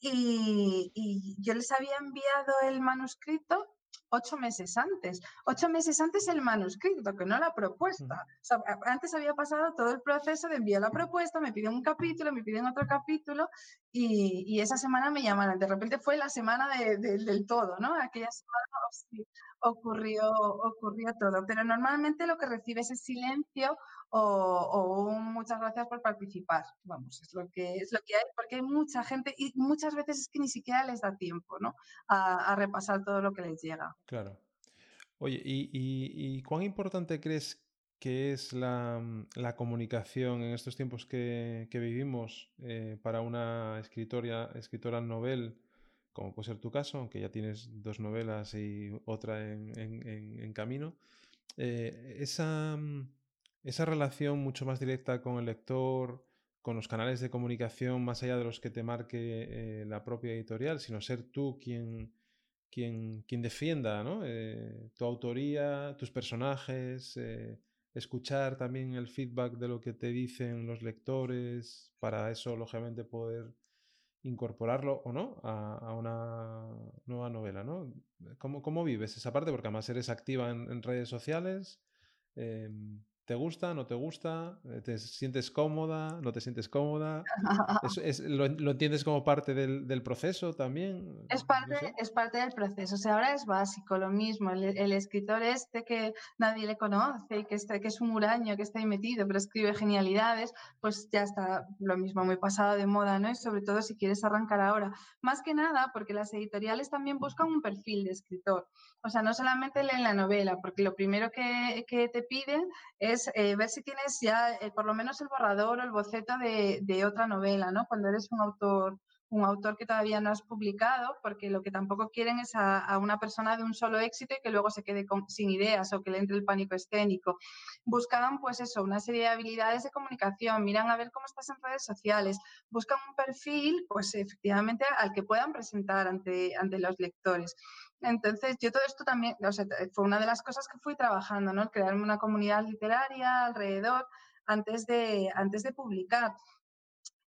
Y, yo les había enviado el manuscrito ocho meses antes. Ocho meses antes el manuscrito, que no la propuesta. antes había pasado todo el proceso de enviar la propuesta, me piden un capítulo, me piden otro capítulo y, esa semana me llamaron. De repente fue la semana del todo, ¿no? Aquella semana ocurrió, ocurrió todo. Pero normalmente lo que recibes es silencio o, muchas gracias por participar. Vamos, es lo que es lo que hay, porque hay mucha gente y muchas veces es que ni siquiera les da tiempo, ¿no? A, repasar todo lo que les llega. Claro. Oye, ¿y, cuán importante crees que es la, comunicación en estos tiempos que, vivimos eh, para una escritora, escritora novel, como puede ser tu caso, aunque ya tienes dos novelas y otra en, camino? Eh, esa esa relación mucho más directa con el lector, con los canales de comunicación, más allá de los que te marque eh, la propia editorial, sino ser tú quien, quien, quien defienda eh, tu autoría, tus personajes, eh, escuchar también el feedback de lo que te dicen los lectores, para eso, lógicamente, poder incorporarlo o no a, una nueva novela, ¿no? ¿Cómo, ¿Cómo, vives esa parte? Porque además eres activa en, en redes sociales. ¿Te gusta? ¿No te gusta? Eh, ¿Te sientes cómoda? ¿No te sientes cómoda? <laughs> lo, entiendes como parte del, proceso también? Es parte, es parte del proceso. O sea, ahora es básico, lo mismo. El, escritor este que nadie le conoce y que, este, que es un huraño, que está ahí metido, pero escribe genialidades, pues ya está lo mismo, muy pasado de moda, ¿no? Y sobre todo si quieres arrancar ahora. Más que nada, porque las editoriales también buscan un perfil de escritor. O sea, no solamente leen la novela, porque lo primero que, que te piden es eh, ver si tienes ya eh, por lo menos el borrador o el boceto de, otra novela, ¿no? Cuando eres un autor un autor que todavía no has publicado, porque lo que tampoco quieren es a, una persona de un solo éxito y que luego se quede sin ideas o que le entre el pánico escénico. Buscaban, pues eso, una serie de habilidades de comunicación, miran a ver cómo estás en redes sociales, buscan un perfil, pues efectivamente, al que puedan presentar ante, ante los lectores. Entonces, yo todo esto también, o sea, fue una de las cosas que fui trabajando, ¿no? Crearme una comunidad literaria alrededor antes de, antes de publicar.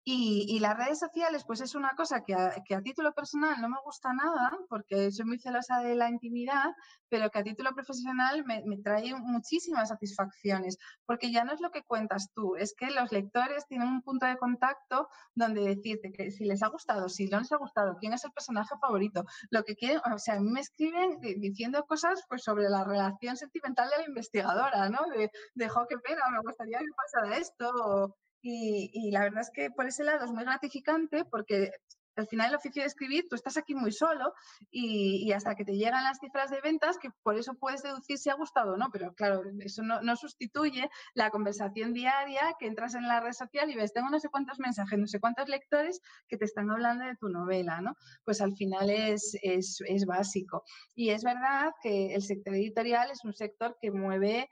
Y, las redes sociales, pues es una cosa que a, título personal no me gusta nada, porque soy muy celosa de la intimidad, pero que a título profesional me, trae muchísimas satisfacciones, porque ya no es lo que cuentas tú, es que los lectores tienen un punto de contacto donde decirte que si les ha gustado, si no les ha gustado, quién es el personaje favorito, lo que quieren, o sea, a mí me escriben diciendo cosas pues sobre la relación sentimental de la investigadora, ¿no? De, de qué pena, me gustaría que pasara esto, y, la verdad es que por ese lado es muy gratificante porque al final el oficio de escribir, tú estás aquí muy solo y, hasta que te llegan las cifras de ventas, que por eso puedes deducir si ha gustado o no, pero claro, eso no, sustituye la conversación diaria que entras en la red social y ves, tengo no sé cuántos mensajes, no sé cuántos lectores que te están hablando de tu novela, ¿no? Pues al final es, es, es básico. Y es verdad que el sector editorial es un sector que mueve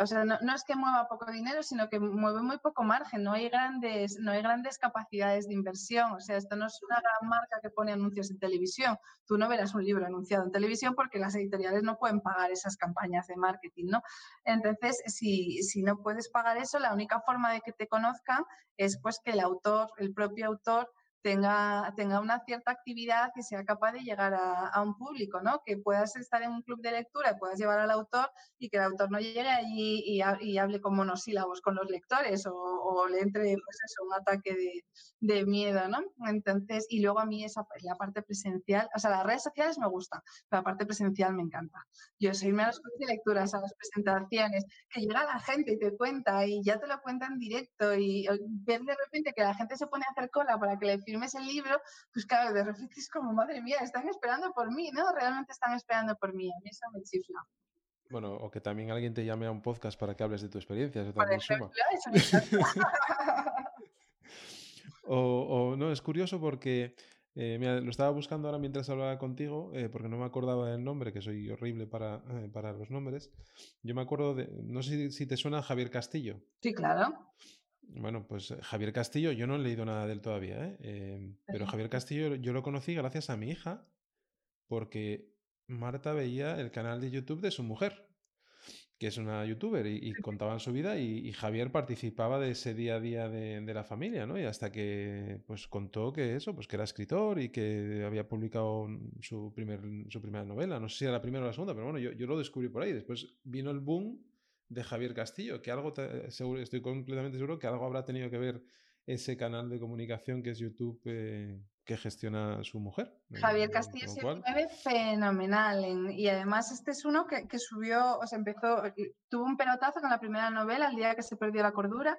o sea, no, no, es que mueva poco dinero, sino que mueve muy poco margen, no hay grandes, no hay grandes capacidades de inversión, o sea, esto no es una gran marca que pone anuncios en televisión, tú no verás un libro anunciado en televisión porque las editoriales no pueden pagar esas campañas de marketing, ¿no? Entonces, si, si no puedes pagar eso, la única forma de que te conozcan es pues que el autor, el propio autor, tenga, tenga una cierta actividad que sea capaz de llegar a, un público, ¿no? Que puedas estar en un club de lectura, puedas llevar al autor y que el autor no llegue allí y, y hable con monosílabos con los lectores o, le entre pues eso, un ataque de, de, miedo, ¿no? Entonces, y luego a mí esa, la parte presencial, o sea, las redes sociales me gustan, pero la parte presencial me encanta. Yo soy a los clubes de lecturas, a las presentaciones, que llega la gente y te cuenta y ya te lo cuenta en directo y ver de repente que la gente se pone a hacer cola para que le firmes el libro, pues claro, de repente es como, madre mía, están esperando por mí, ¿no? Realmente están esperando por mí, a mí eso me chifla. Bueno, o que también alguien te llame a un podcast para que hables de tu experiencia, eso también suma. <laughs> o, o, no, es curioso porque eh, lo estaba buscando ahora mientras hablaba contigo, eh, porque no me acordaba del nombre, que soy horrible para, eh, para los nombres. Yo me acuerdo de, no sé si, te suena Javier Castillo. Sí, claro. Bueno, pues Javier Castillo, yo no he leído nada de él todavía, pero Javier Castillo yo lo conocí gracias a mi hija, porque Marta veía el canal de YouTube de su mujer que es una youtuber, y, contaban su vida y, Javier participaba de ese día a día de, la familia, ¿no? Y hasta que pues contó que eso, pues que era escritor y que había publicado su, primer, su primera novela, no sé si era la primera o la segunda, pero bueno, yo, yo lo descubrí por ahí. Después vino el boom de Javier Castillo, que algo, seguro, estoy completamente seguro que algo habrá tenido que ver ese canal de comunicación que es YouTube eh, que gestiona su mujer. Javier Castillo se mueve fenomenal y además este es uno que, subió, o sea, empezó, eh, tuvo un pelotazo con la primera novela, el día que se perdió la cordura,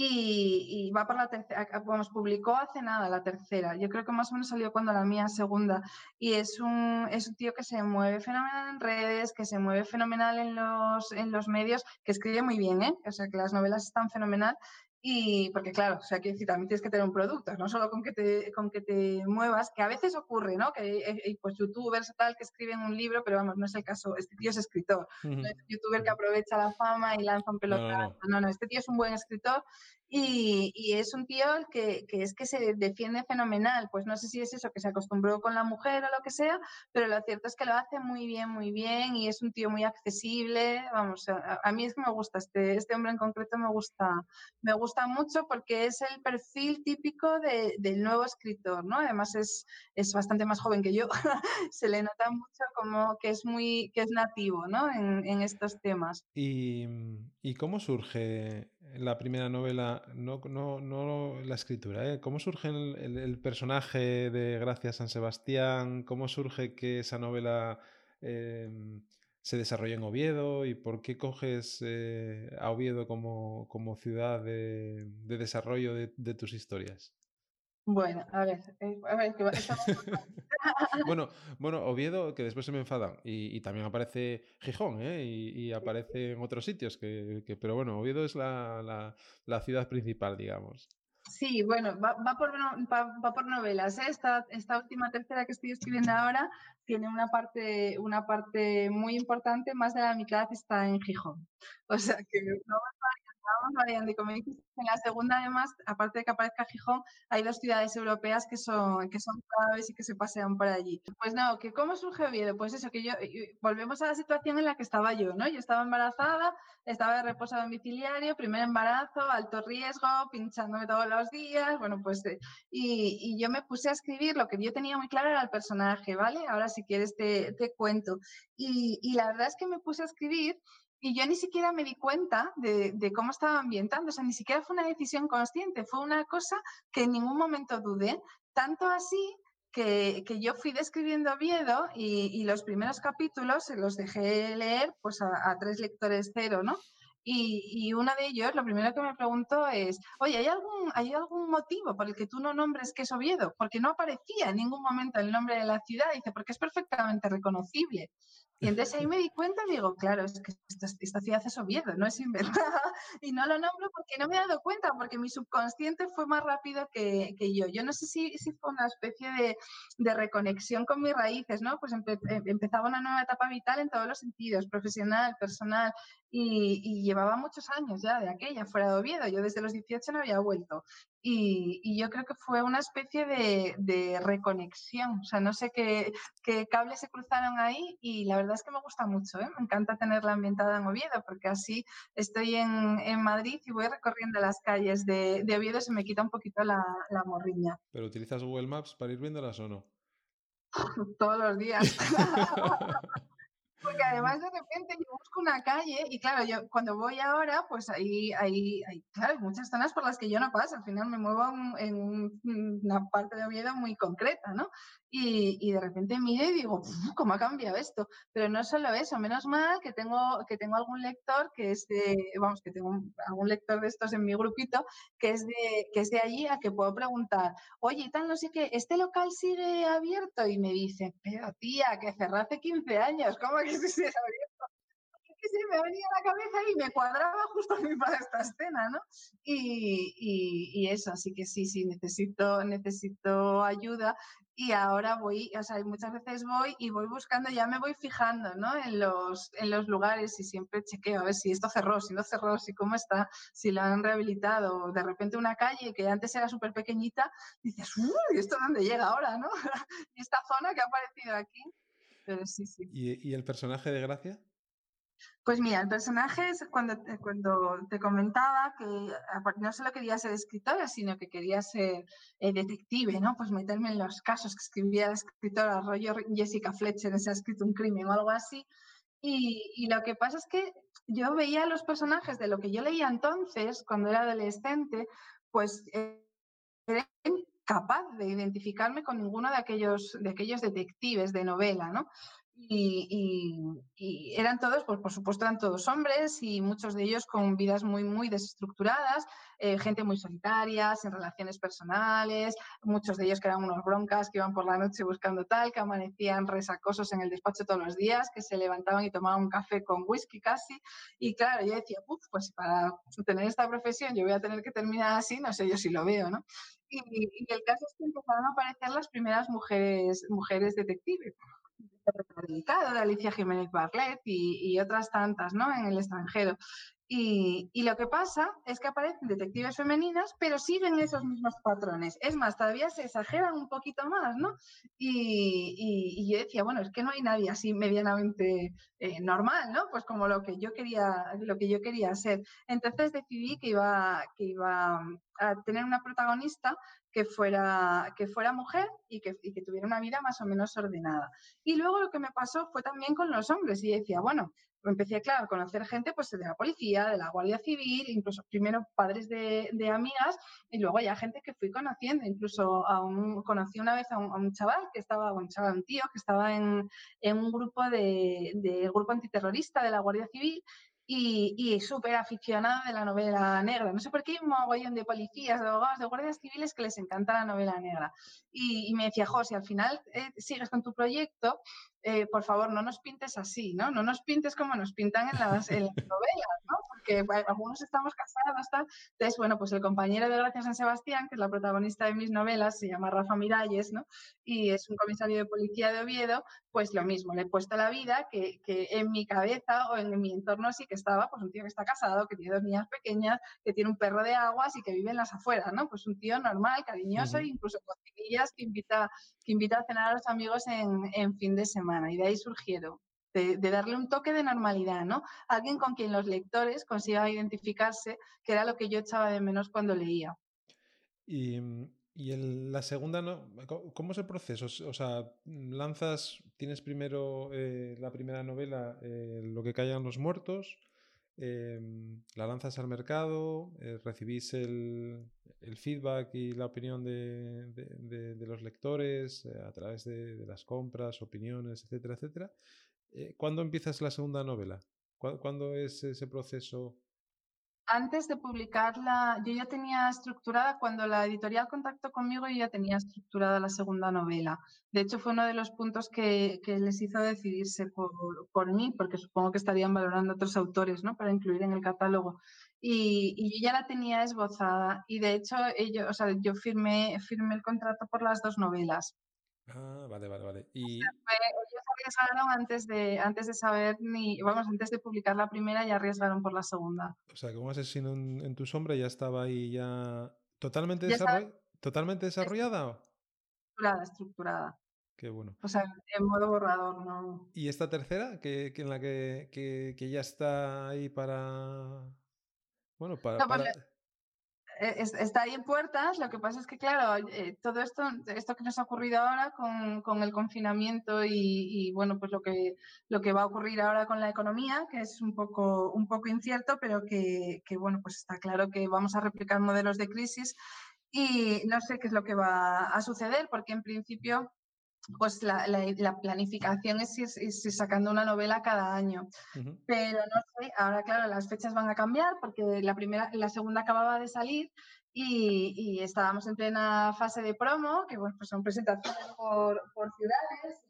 y, va por la tercera, vamos, publicó hace nada la tercera, yo creo que más o menos salió cuando la mía segunda, y es un, es un tío que se mueve fenomenal en redes, que se mueve fenomenal en los, en los medios, que escribe muy bien, ¿eh? o sea, que las novelas están fenomenal, y porque claro, o sea, que también tienes que tener un producto, no solo con que te, con que te muevas, que a veces ocurre, ¿no? Que hay pues youtubers tal que escriben un libro, pero vamos, no es el caso, este tío es escritor, no es un youtuber que aprovecha la fama y lanza un pelotazo, no, no, este tío es un buen escritor y, es un tío que, que, es que se defiende fenomenal. Pues no sé si es eso, que se acostumbró con la mujer o lo que sea, pero lo cierto es que lo hace muy bien, muy bien y es un tío muy accesible. Vamos, a, mí es que me gusta, este, este hombre en concreto me gusta, me gusta mucho porque es el perfil típico de, del nuevo escritor, ¿no? Además es, es bastante más joven que yo. <laughs> se le nota mucho como que es muy, que es nativo, ¿no? En, en estos temas. ¿Y, ¿Y cómo surge la primera novela, no, no, no la escritura, ¿eh? ¿Cómo surge el, personaje de Gracia San Sebastián? ¿Cómo surge que esa novela em, se desarrolla en Oviedo? ¿Y por qué coges eh, a Oviedo como, como ciudad de, desarrollo de tus historias? Bueno, a ver, eh, a ver, que <laughs> bueno, bueno, Oviedo, que después se me enfadan, y, también aparece Gijón, ¿eh? y, aparece en otros sitios, que, pero bueno, Oviedo es la, ciudad principal, digamos. Sí, bueno, va, por, va, por novelas. ¿eh? Esta, esta última tercera que estoy escribiendo <laughs> ahora tiene una parte, una parte muy importante, más de la mitad está en Gijón. O sea que no Y en la segunda, además, aparte de que aparezca Gijón, hay dos ciudades europeas que son, que son claves y que se pasean por allí. Pues no, que ¿cómo surge Oviedo? Pues eso, que yo, volvemos a la situación en la que estaba yo, ¿no? Yo estaba embarazada, estaba de reposo domiciliario, primer embarazo, alto riesgo, pinchándome todos los días, bueno, pues, eh, y, yo me puse a escribir, lo que yo tenía muy claro era el personaje, ¿vale? Ahora si quieres te, te cuento. Y la verdad es que me puse a escribir y yo ni siquiera me di cuenta de, cómo estaba ambientando, o sea, ni siquiera fue una decisión consciente, fue una cosa que en ningún momento dudé, tanto así que, yo fui describiendo Oviedo y, los primeros capítulos se los dejé leer pues a, tres lectores cero, ¿no? Y, uno de ellos, lo primero que me preguntó es, oye, ¿hay algún, ¿hay algún motivo por el que tú no nombres que es Oviedo? Porque no aparecía en ningún momento el nombre de la ciudad. Dice, porque es perfectamente reconocible. Y entonces ahí <laughs> me di cuenta y digo, claro, es que esta, ciudad es Oviedo, no es inventada. <laughs> Y no lo nombro porque no me he dado cuenta, porque mi subconsciente fue más rápido que, que yo. Yo no sé si, si fue una especie de, de, reconexión con mis raíces, ¿no? Pues empezaba una nueva etapa vital en todos los sentidos, profesional, personal, y, llevaba muchos años ya de aquella, fuera de Oviedo. Yo desde los 18 no había vuelto. Y, yo creo que fue una especie de, reconexión. O sea, no sé qué, cables se cruzaron ahí y la verdad es que me gusta mucho. ¿eh? Me encanta tenerla ambientada en Oviedo porque así estoy en, Madrid y voy recorriendo las calles de, Oviedo y se me quita un poquito la, la morriña. ¿Pero utilizas Google Maps para ir viéndolas o no? <laughs> Todos los días. <laughs> <laughs> Porque además de repente yo busco una calle y claro, yo cuando voy ahora, pues ahí hay, hay, muchas zonas por las que yo no paso, al final me muevo en, una parte de Oviedo muy concreta, ¿no? Y, y de repente miro y digo, ¿cómo ha cambiado esto? Pero no solo eso, menos mal que tengo, que tengo algún lector que es de, vamos, que tengo algún lector de estos en mi grupito que es de, que es de allí a que puedo preguntar, oye, tal, no sé qué, ¿este local sigue abierto? Y me dice, pero tía, que cerró hace 15 años, ¿cómo que Que se me venía a la cabeza y me cuadraba justo a mí para esta escena, ¿no? Y, y, eso, así que sí, sí, necesito, necesito ayuda y ahora voy, o sea, muchas veces voy y voy buscando, ya me voy fijando, ¿no? En los, en los lugares y siempre chequeo a ver si esto cerró, si no cerró, si cómo está, si lo han rehabilitado. De repente una calle que antes era súper pequeñita, dices, uy, ¿esto dónde llega ahora, no? <laughs> y esta zona que ha aparecido aquí ¿Y, el personaje de Gracia? Pues mira, el personaje es cuando, cuando te comentaba que no solo quería ser escritora, sino que quería ser eh, detective, ¿no? Pues meterme en los casos que escribía la escritora, rollo Jessica Fletcher, se ha escrito un crimen o algo así. Y, y, lo que pasa es que yo veía los personajes de lo que yo leía entonces, cuando era adolescente, pues eh, capaz de identificarme con ninguno de aquellos, de aquellos detectives de novela, ¿no? Y, eran todos, pues por supuesto eran todos hombres y muchos de ellos con vidas muy, muy desestructuradas, eh, gente muy solitaria, sin relaciones personales, muchos de ellos que eran unos broncas, que iban por la noche buscando tal, que amanecían resacosos en el despacho todos los días, que se levantaban y tomaban un café con whisky casi. Y claro, yo decía, pues para tener esta profesión yo voy a tener que terminar así, no sé yo si lo veo, ¿no? Y, el caso es que empezaron a aparecer las primeras mujeres, mujeres detectives de Alicia Jiménez Barlet y, y, otras tantas ¿no? en el extranjero. Y, lo que pasa es que aparecen detectives femeninas, pero siguen esos mismos patrones. Es más, todavía se exageran un poquito más, ¿no? Y, yo decía, bueno, es que no hay nadie así medianamente eh, normal, ¿no? Pues como lo que yo quería, lo que yo quería ser. Entonces decidí que iba, que iba a tener una protagonista que fuera, que fuera mujer y que, y que tuviera una vida más o menos ordenada. Y luego lo que me pasó fue también con los hombres. Y decía, bueno, empecé, claro, a conocer gente pues, de la policía, de la Guardia Civil, incluso primero padres de, amigas y luego ya gente que fui conociendo. Incluso a un, conocí una vez a un, chaval que estaba, un chaval, un tío que estaba en, un grupo de grupo antiterrorista de la Guardia Civil y, y súper aficionado de la novela negra. No sé por qué hay un mogollón de policías, de abogados, de guardias civiles que les encanta la novela negra. Y, me decía, José, al final eh, sigues con tu proyecto, eh, por favor, no nos pintes así, ¿no? No nos pintes como nos pintan en las, <laughs> novelas, ¿no? Porque algunos estamos casados, tal. Entonces, bueno, pues el compañero de Gracia San Sebastián, que es la protagonista de mis novelas, se llama Rafa Miralles, ¿no? Y es un comisario de policía de Oviedo, pues lo mismo, le he puesto la vida que, que en mi cabeza o en mi entorno sí que estaba, pues un tío que está casado, que tiene dos niñas pequeñas, que tiene un perro de aguas y que vive en las afueras, ¿no? Pues un tío normal, cariñoso, incluso con chiquillas que invita, que invita a cenar a los amigos en, en fin de semana y de ahí surgieron. De, darle un toque de normalidad, ¿no? Alguien con quien los lectores consigan identificarse, que era lo que yo echaba de menos cuando leía. Y, y la segunda, ¿no? ¿cómo es el proceso? O sea, lanzas, tienes primero eh, la primera novela, eh, Lo que callan los muertos, em, la lanzas al mercado, eh, recibís el, el, feedback y la opinión de, de, los lectores a través de, las compras, opiniones, etcétera, etcétera. ¿Cuándo empiezas la segunda novela? ¿Cuándo es ese proceso? antes de publicarla, yo ya tenía estructurada, cuando la editorial contactó conmigo, yo ya tenía estructurada la segunda novela. De hecho, fue uno de los puntos que, les hizo decidirse por, mí, porque supongo que estarían valorando otros autores ¿no? para incluir en el catálogo. Y, yo ya la tenía esbozada. Y de hecho, ellos, o sea, yo firmé, firmé el contrato por las dos novelas. Ah, vale, vale, vale. Y... arriesgaron antes de, antes de saber ni, vamos, antes de publicar la primera ya arriesgaron por la segunda. O sea, que un asesino en, tu sombra ya estaba ahí ya totalmente, totalmente desarrollada. Estructurada, estructurada. Qué bueno. O sea, en modo borrador, ¿no? ¿Y esta tercera? Que, en la que, que, ya está ahí para. Bueno, para. Pues e, está ahí en puertas, lo que pasa es que, claro, eh, todo esto, esto que nos ha ocurrido ahora con, con el confinamiento y, bueno, pues lo que, lo que va a ocurrir ahora con la economía, que es un poco, un poco incierto, pero que, que, bueno, pues está claro que vamos a replicar modelos de crisis y no sé qué es lo que va a suceder, porque en principio pues la, la, planificación es ir, sacando una novela cada año. Pero no sé, ahora claro, las fechas van a cambiar porque la primera, la segunda acababa de salir y, y estábamos en plena fase de promo, que bueno, pues son presentaciones por, por ciudades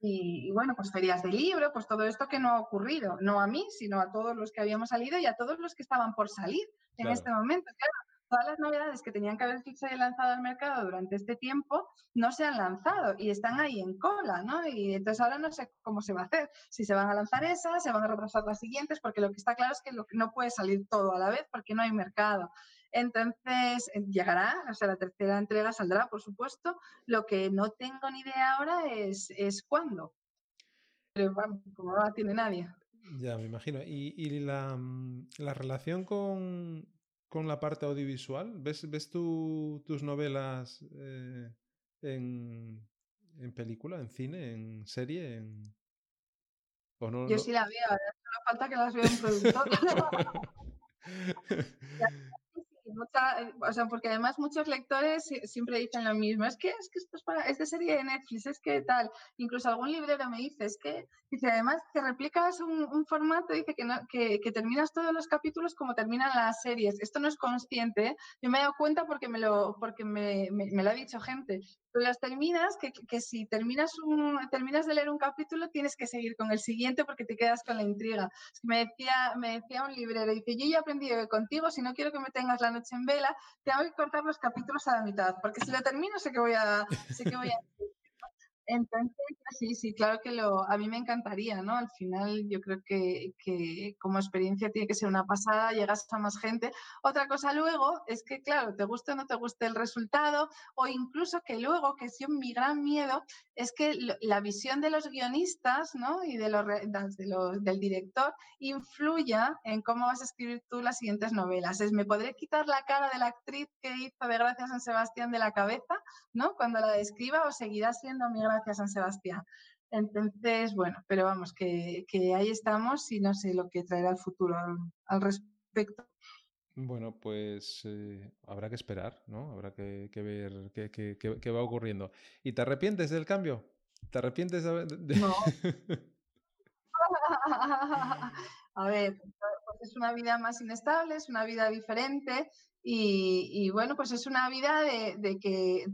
y, y, bueno, pues ferias de libro, pues todo esto que no ha ocurrido, no a mí, sino a todos los que habíamos salido y a todos los que estaban por salir en este momento. Claro, todas las novedades que tenían que haber y lanzado al mercado durante este tiempo no se han lanzado y están ahí en cola, ¿no? Y entonces ahora no sé cómo se va a hacer, si se van a lanzar esas, se van a retrasar las siguientes, porque lo que está claro es que no puede salir todo a la vez porque no hay mercado. Entonces, eh, llegará, o sea, la tercera entrega saldrá, por supuesto. Lo que no tengo ni idea ahora es, es cuándo. Pero bueno, como no la tiene nadie. Ya, me imagino. ¿Y, mm, la relación con, con la parte audiovisual? ¿Ves, ves tus novelas eh, en, en, película, en cine, en serie? En... ¿O no, Yo sí la veo, solo falta que las vea un productor. <laughs> <laughs> Eh, o sea, porque además muchos lectores siempre dicen lo mismo, es que, es que esto es, para, es de serie de Netflix, es que tal, incluso algún librero me dice, es que, dice, además que replicas un, formato, dice que, no, que, que, terminas todos los capítulos como terminan las series, esto no es consciente, yo me he dado cuenta porque me lo, porque me, me, me lo ha dicho gente, tú las terminas, que, que, si terminas, un, terminas de leer un capítulo tienes que seguir con el siguiente porque te quedas con la intriga. me, decía, me decía un librero, dice, yo ya he aprendido que contigo, si no quiero que me tengas la noche en vela, tengo que cortar los capítulos a la mitad, porque si lo termino sé que voy a... Sé que voy a <laughs> entonces, sí, sí, claro que lo, a mí me encantaría, ¿no? Al final yo creo que, que, como experiencia tiene que ser una pasada, llegas a más gente. Otra cosa luego es que, claro, te guste o no te guste el resultado, o incluso que luego, que sí, mi gran miedo es que la visión de los guionistas, ¿no? Y de los, de los, del director influya en cómo vas a escribir tú las siguientes novelas. Es, me podré quitar la cara de la actriz que hizo de Gracias San Sebastián de la cabeza, ¿no? Cuando la describa, o seguirá siendo mi gran hacia San Sebastián. Entonces, bueno, pero vamos, que, ahí estamos y no sé lo que traerá el futuro al, respecto. Bueno, pues eh, habrá que esperar, ¿no? Habrá que, ver qué, va ocurriendo. ¿Y te arrepientes del cambio? ¿Te arrepientes de...? No. <laughs> <laughs> A ver, pues es una vida más inestable, es una vida diferente y, bueno, pues es una vida de, que,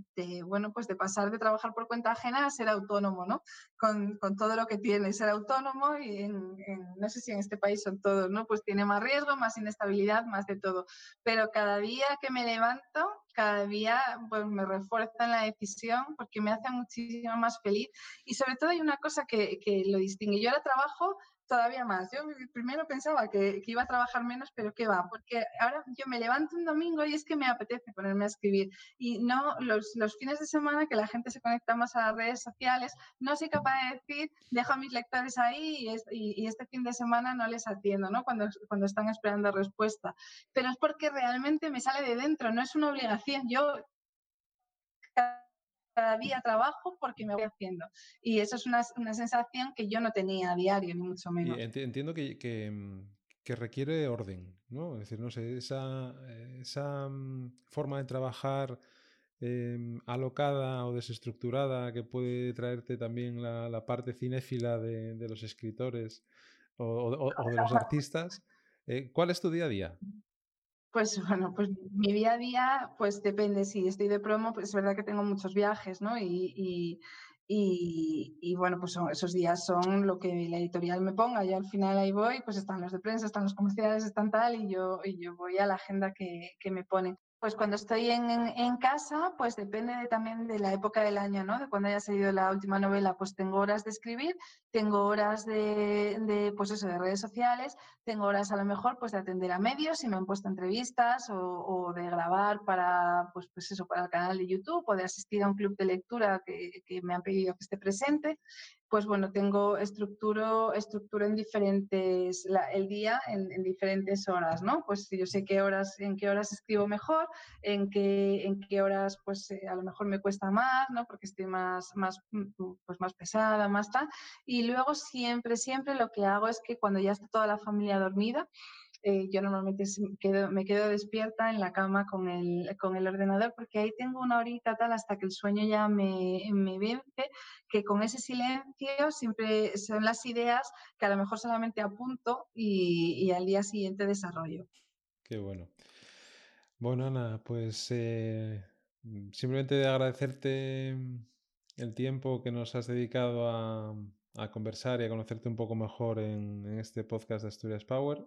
bueno, pues de pasar de trabajar por cuenta ajena a ser autónomo, ¿no? Con, todo lo que tiene ser autónomo y no sé si en este país son todos, ¿no? Pues tiene más riesgo, más inestabilidad, más de todo. Pero cada día que me levanto, cada día pues me refuerza en la decisión porque me hace muchísimo más feliz. Y sobre todo hay una cosa que, que lo distingue. Yo ahora trabajo todavía más. Yo primero pensaba que, iba a trabajar menos, pero ¿qué va? Porque ahora yo me levanto un domingo y es que me apetece ponerme a escribir. Y no los, fines de semana que la gente se conecta más a las redes sociales, no soy capaz de decir, dejo a mis lectores ahí y, este fin de semana no les atiendo, ¿no? Cuando, cuando están esperando respuesta. Pero es porque realmente me sale de dentro, no es una obligación. Yo cada día trabajo porque me voy haciendo. Y eso es una, una sensación que yo no tenía a diario, ni mucho menos. entiendo que, que, mm, que, requiere orden, ¿no? Es decir, no sé, esa, esa mm, forma de trabajar em, alocada o desestructurada que puede traerte también la, la parte cinéfila de, de, los escritores o, o, de los <laughs> artistas. Eh, ¿Cuál es tu día a día? Pues bueno, pues mi día a día, pues depende, si estoy de promo, pues es verdad que tengo muchos viajes, ¿no? Y, y, bueno, pues esos días son lo que la editorial me ponga. Yo al final ahí voy, pues están los de prensa, están los comerciales, están tal, y yo, y yo voy a la agenda que, que me ponen. Pues cuando estoy en, casa, pues depende también de la época del año, ¿no? De cuando haya salido la última novela, pues tengo horas de escribir, tengo horas de, pues eso, de redes sociales, tengo horas a lo mejor pues de atender a medios si me han puesto entrevistas o, de grabar para, pues, pues eso, para el canal de YouTube o de asistir a un club de lectura que, que me han pedido que esté presente pues bueno, tengo estructuro, estructuro en diferentes, el día en, diferentes horas, ¿no? Pues yo sé qué horas, en qué horas escribo mejor, en qué, en qué horas pues eh, a lo mejor me cuesta más, ¿no? Porque estoy más, más, mm, pues más pesada, más tal. Y luego siempre, siempre lo que hago es que cuando ya está toda la familia dormida, eh, yo normalmente me quedo despierta en la cama con el, con el ordenador porque ahí tengo una horita tal hasta que el sueño ya me, me vence, que con ese silencio siempre son las ideas que a lo mejor solamente apunto y, al día siguiente desarrollo. Qué bueno. Bueno, Ana, pues eh, simplemente agradecerte el tiempo que nos has dedicado a, conversar y a conocerte un poco mejor en este podcast de Asturias Power.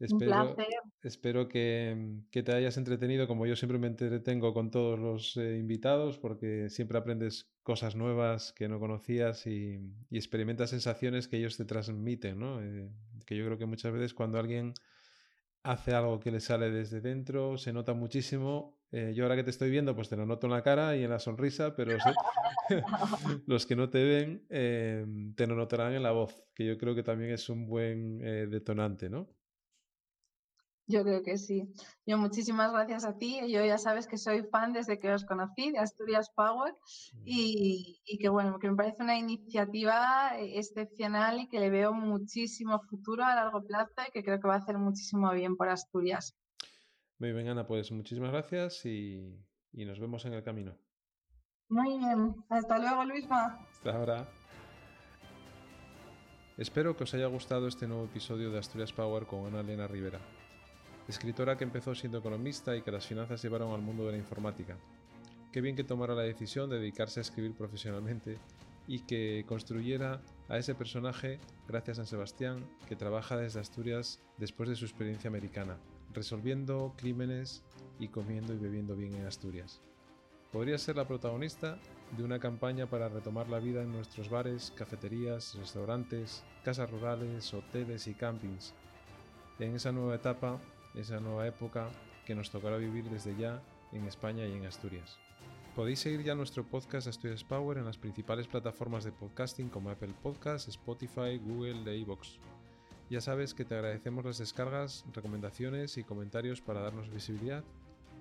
Espero, espero que, te hayas entretenido como yo siempre me entretengo con todos los eh, invitados porque siempre aprendes cosas nuevas que no conocías y, experimentas sensaciones que ellos te transmiten, ¿no? Eh, que yo creo que muchas veces cuando alguien hace algo que le sale desde dentro se nota muchísimo. Eh, yo ahora que te estoy viendo pues te lo noto en la cara y en la sonrisa, pero <laughs> <laughs> los que no te ven te lo notarán en la voz, que yo creo que también es un buen detonante, ¿no? Yo creo que sí. Yo muchísimas gracias a ti. Yo ya sabes que soy fan desde que os conocí de Asturias Power y, que bueno, que me parece una iniciativa excepcional y que le veo muchísimo futuro a largo plazo y que creo que va a hacer muchísimo bien por Asturias. Muy bien, Ana, pues muchísimas gracias y, y nos vemos en el camino. Muy bien. Hasta luego, Luisma. Hasta ahora. Espero que os haya gustado este nuevo episodio de Asturias Power con Ana Elena Rivera escritora que empezó siendo economista y que las finanzas llevaron al mundo de la informática. Qué bien que tomara la decisión de dedicarse a escribir profesionalmente y que construyera a ese personaje gracias a Sebastián, que trabaja desde Asturias después de su experiencia americana, resolviendo crímenes y comiendo y bebiendo bien en Asturias. Podría ser la protagonista de una campaña para retomar la vida en nuestros bares, cafeterías, restaurantes, casas rurales, hoteles y campings. En esa nueva etapa esa nueva época que nos tocará vivir desde ya en España y en Asturias. Podéis seguir ya nuestro podcast Asturias Power en las principales plataformas de podcasting como Apple Podcasts, Spotify, Google e iVoox. Ya sabes que te agradecemos las descargas, recomendaciones y comentarios para darnos visibilidad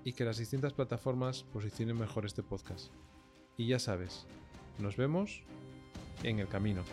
y que las distintas plataformas posicionen mejor este podcast. Y ya sabes, nos vemos en el camino.